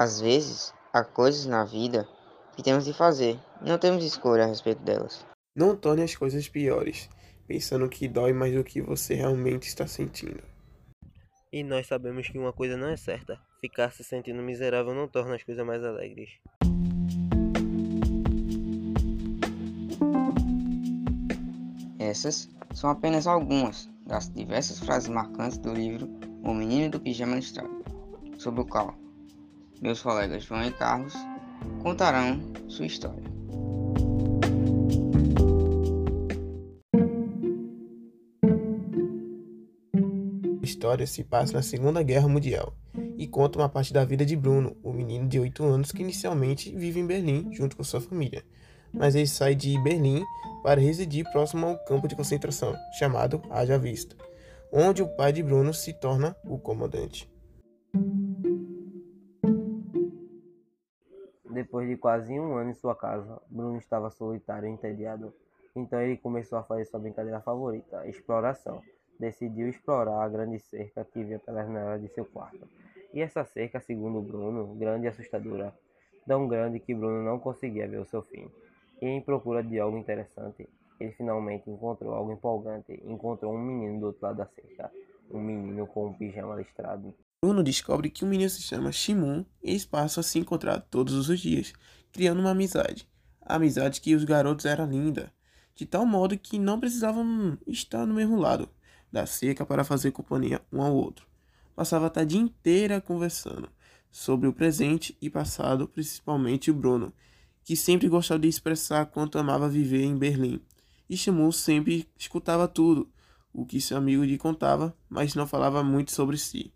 Às vezes, há coisas na vida que temos de fazer, não temos escolha a respeito delas. Não torne as coisas piores, pensando que dói mais do que você realmente está sentindo. E nós sabemos que uma coisa não é certa: ficar se sentindo miserável não torna as coisas mais alegres. Essas são apenas algumas das diversas frases marcantes do livro O Menino do Pijama Listrado, sobre o qual meus colegas João e Carlos contarão sua história. A história se passa na Segunda Guerra Mundial e conta uma parte da vida de Bruno, o menino de 8 anos que inicialmente vive em Berlim junto com sua família, mas ele sai de Berlim para residir próximo ao campo de concentração, chamado Haja Vista, onde o pai de Bruno se torna o comandante. Depois de quase um ano em sua casa, Bruno estava solitário e entediado. Então ele começou a fazer sua brincadeira favorita, exploração. Decidiu explorar a grande cerca que via pela janela de seu quarto. E essa cerca, segundo Bruno, grande e assustadora, tão grande que Bruno não conseguia ver o seu fim. E em procura de algo interessante, ele finalmente encontrou algo empolgante. Encontrou um menino do outro lado da cerca. Um menino com um pijama listrado. Bruno descobre que o menino se chama Shimon e eles passam a se encontrar todos os dias, criando uma amizade. A amizade que os garotos era linda, de tal modo que não precisavam estar no mesmo lado da cerca para fazer companhia um ao outro. Passava a tarde inteira conversando sobre o presente e passado, principalmente o Bruno, que sempre gostava de expressar quanto amava viver em Berlim. E Chamou sempre escutava tudo o que seu amigo lhe contava, mas não falava muito sobre si.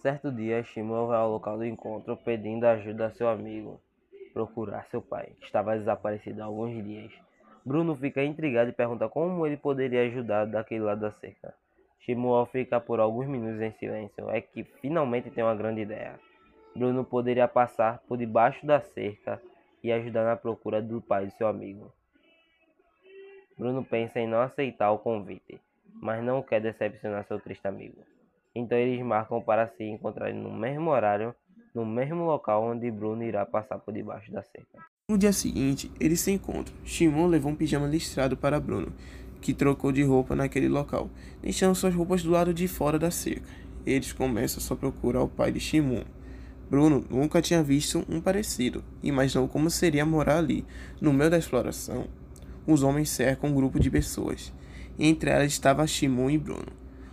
Certo dia, Shimon vai ao local do encontro pedindo ajuda a seu amigo procurar seu pai, que estava desaparecido há alguns dias. Bruno fica intrigado e pergunta como ele poderia ajudar daquele lado da cerca. Shimon fica por alguns minutos em silêncio. É que finalmente tem uma grande ideia. Bruno poderia passar por debaixo da cerca e ajudar na procura do pai de seu amigo. Bruno pensa em não aceitar o convite, mas não quer decepcionar seu triste amigo. Então eles marcam para se encontrarem no mesmo horário, no mesmo local onde Bruno irá passar por debaixo da cerca. No dia seguinte, eles se encontram. Shimon levou um pijama listrado para Bruno, que trocou de roupa naquele local, deixando suas roupas do lado de fora da cerca. Eles começam sua procura ao pai de Shimon, Bruno nunca tinha visto um parecido. Imaginou como seria morar ali. No meio da exploração, os homens cercam um grupo de pessoas. Entre elas estava Shimon e Bruno,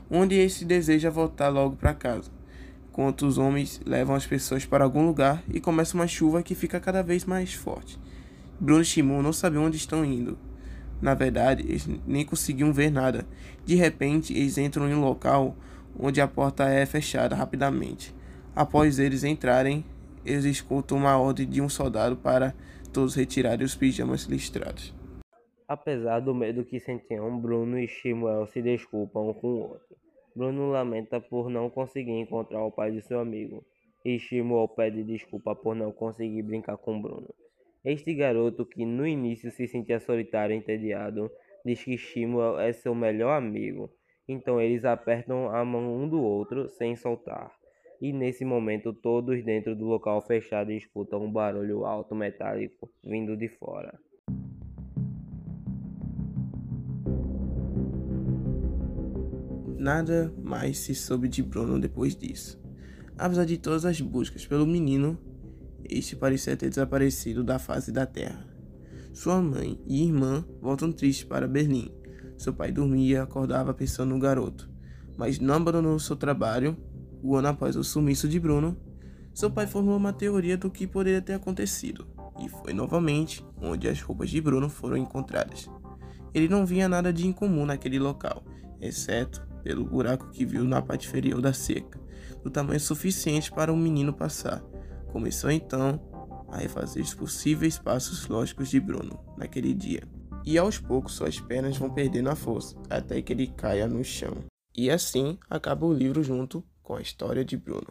onde este deseja voltar logo para casa. Enquanto os homens levam as pessoas para algum lugar e começa uma chuva que fica cada vez mais forte. Bruno e Shimon não sabiam onde estão indo. Na verdade, eles nem conseguiam ver nada. De repente, eles entram em um local onde a porta é fechada rapidamente. Após eles entrarem, eles escutam uma ordem de um soldado para todos retirarem os pijamas listrados. Apesar do medo que sentiam, Bruno e Shimuel se desculpam um com o outro. Bruno lamenta por não conseguir encontrar o pai de seu amigo, e Shimuel pede desculpa por não conseguir brincar com Bruno. Este garoto, que no início se sentia solitário e entediado, diz que Shimuel é seu melhor amigo, então eles apertam a mão um do outro sem soltar e nesse momento todos dentro do local fechado escutam um barulho alto metálico vindo de fora. Nada mais se soube de Bruno depois disso. Apesar de todas as buscas pelo menino, este parecia ter desaparecido da face da terra. Sua mãe e irmã voltam tristes para Berlim. Seu pai dormia e acordava pensando no garoto, mas não abandonou seu trabalho o ano após o sumiço de Bruno, seu pai formou uma teoria do que poderia ter acontecido, e foi novamente onde as roupas de Bruno foram encontradas. Ele não via nada de incomum naquele local, exceto pelo buraco que viu na parte inferior da seca, do tamanho suficiente para um menino passar. Começou então a refazer os possíveis passos lógicos de Bruno naquele dia. E aos poucos suas pernas vão perdendo a força, até que ele caia no chão. E assim acaba o livro junto com a história de Bruno.